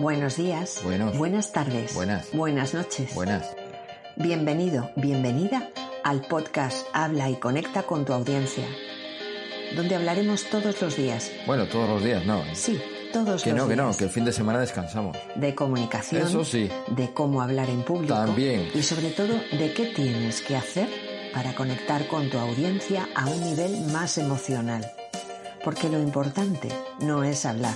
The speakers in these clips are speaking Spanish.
Buenos días. Buenos. Buenas tardes. Buenas. Buenas noches. Buenas. Bienvenido, bienvenida al podcast Habla y conecta con tu audiencia, donde hablaremos todos los días. Bueno, todos los días, no. ¿eh? Sí, todos Que los no, que no, que el fin de semana descansamos. De comunicación. Eso sí. De cómo hablar en público. También. Y sobre todo, de qué tienes que hacer para conectar con tu audiencia a un nivel más emocional. Porque lo importante no es hablar,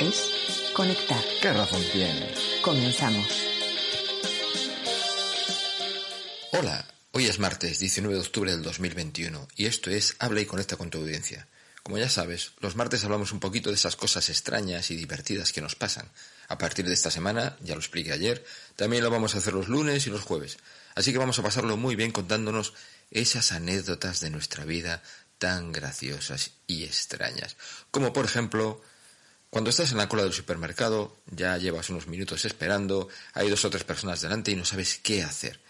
es conectar. ¿Qué razón tienes? Comenzamos. Hola, hoy es martes 19 de octubre del 2021 y esto es Habla y conecta con tu audiencia. Como ya sabes, los martes hablamos un poquito de esas cosas extrañas y divertidas que nos pasan. A partir de esta semana, ya lo expliqué ayer, también lo vamos a hacer los lunes y los jueves. Así que vamos a pasarlo muy bien contándonos esas anécdotas de nuestra vida tan graciosas y extrañas. Como por ejemplo, cuando estás en la cola del supermercado, ya llevas unos minutos esperando, hay dos o tres personas delante y no sabes qué hacer.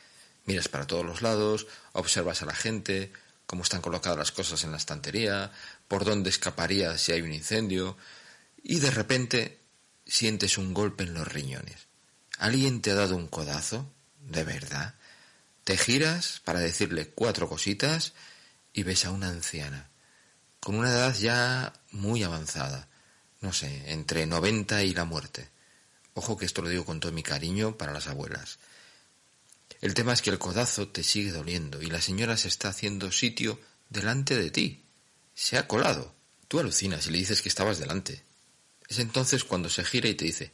Miras para todos los lados, observas a la gente, cómo están colocadas las cosas en la estantería, por dónde escaparías si hay un incendio, y de repente sientes un golpe en los riñones. ¿Alguien te ha dado un codazo? ¿De verdad? Te giras para decirle cuatro cositas y ves a una anciana, con una edad ya muy avanzada, no sé, entre 90 y la muerte. Ojo que esto lo digo con todo mi cariño para las abuelas. El tema es que el codazo te sigue doliendo y la señora se está haciendo sitio delante de ti. Se ha colado. Tú alucinas y le dices que estabas delante. Es entonces cuando se gira y te dice,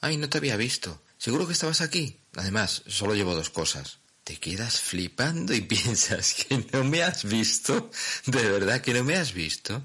ay, no te había visto. ¿Seguro que estabas aquí? Además, solo llevo dos cosas. Te quedas flipando y piensas que no me has visto. ¿De verdad que no me has visto?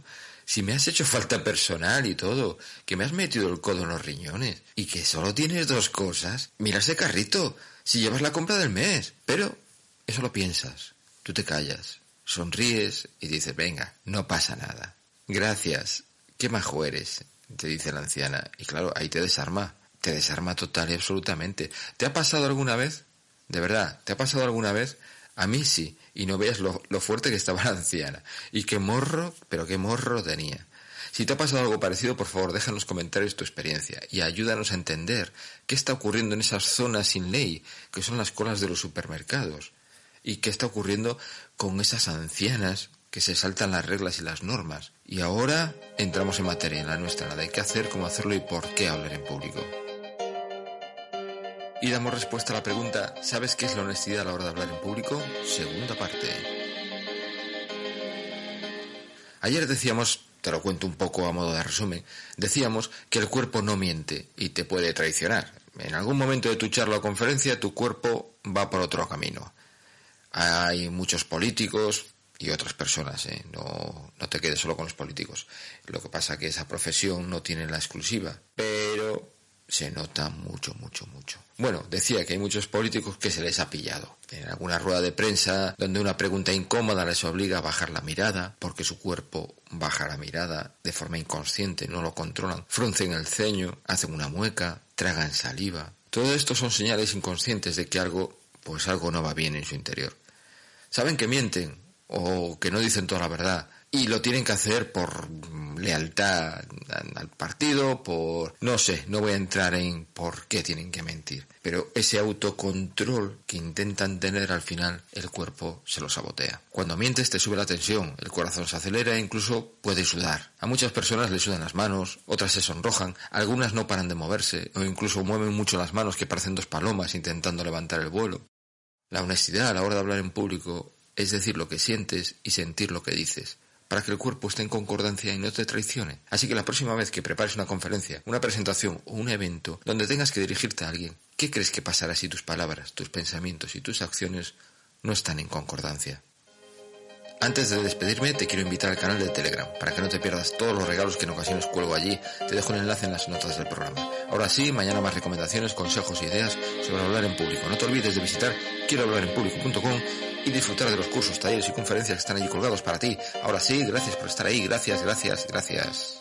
Si me has hecho falta personal y todo, que me has metido el codo en los riñones y que solo tienes dos cosas, mira ese carrito, si llevas la compra del mes. Pero eso lo piensas, tú te callas, sonríes y dices, venga, no pasa nada. Gracias, qué majo eres, te dice la anciana. Y claro, ahí te desarma, te desarma total y absolutamente. ¿Te ha pasado alguna vez? De verdad, ¿te ha pasado alguna vez? A mí sí, y no veas lo, fuerte que estaba la anciana. Y qué morro, pero qué morro tenía. Si te ha pasado algo parecido, por favor, deja en los comentarios tu experiencia y ayúdanos a entender qué está ocurriendo en esas zonas sin ley, que son las colas de los supermercados, y qué está ocurriendo con esas ancianas que se saltan las reglas y las normas. Y ahora entramos en materia, en la nuestra, la de qué hacer, cómo hacerlo y por qué hablar en público. Damos respuesta a la pregunta, ¿sabes qué es la honestidad a la hora de hablar en público? Segunda parte. Ayer decíamos, te lo cuento un poco a modo de resumen, decíamos que el cuerpo no miente y te puede traicionar. En algún momento de tu charla o conferencia tu cuerpo va por otro camino. Hay muchos políticos y otras personas, ¿eh? no, no te quedes solo con los políticos. Lo que pasa que esa profesión no tiene la exclusiva, pero se nota mucho, mucho, mucho. Bueno, decía que hay muchos políticos que se les ha pillado. En alguna rueda de prensa donde una pregunta incómoda les obliga a bajar la mirada, porque su cuerpo baja la mirada de forma inconsciente, no lo controlan. Fruncen el ceño, hacen una mueca, tragan saliva. Todo esto son señales inconscientes de que algo, pues algo no va bien en su interior. Saben que mienten o que no dicen toda la verdad y lo tienen que hacer por lealtad al partido, por... no sé, no voy a entrar en por qué tienen que mentir, pero ese autocontrol que intentan tener al final el cuerpo se lo sabotea. Cuando mientes te sube la tensión, el corazón se acelera e incluso puede sudar. A muchas personas les sudan las manos, otras se sonrojan, algunas no paran de moverse o incluso mueven mucho las manos que parecen dos palomas intentando levantar el vuelo. La honestidad a la hora de hablar en público es decir lo que sientes y sentir lo que dices para que el cuerpo esté en concordancia y no te traicione. Así que la próxima vez que prepares una conferencia, una presentación o un evento donde tengas que dirigirte a alguien, ¿qué crees que pasará si tus palabras, tus pensamientos y tus acciones no están en concordancia? Antes de despedirme, te quiero invitar al canal de Telegram para que no te pierdas todos los regalos que en ocasiones cuelgo allí. Te dejo el enlace en las notas del programa. Ahora sí, mañana más recomendaciones, consejos e ideas sobre hablar en público. No te olvides de visitar quiero hablar en público.com y disfrutar de los cursos, talleres y conferencias que están allí colgados para ti. Ahora sí, gracias por estar ahí, gracias, gracias, gracias.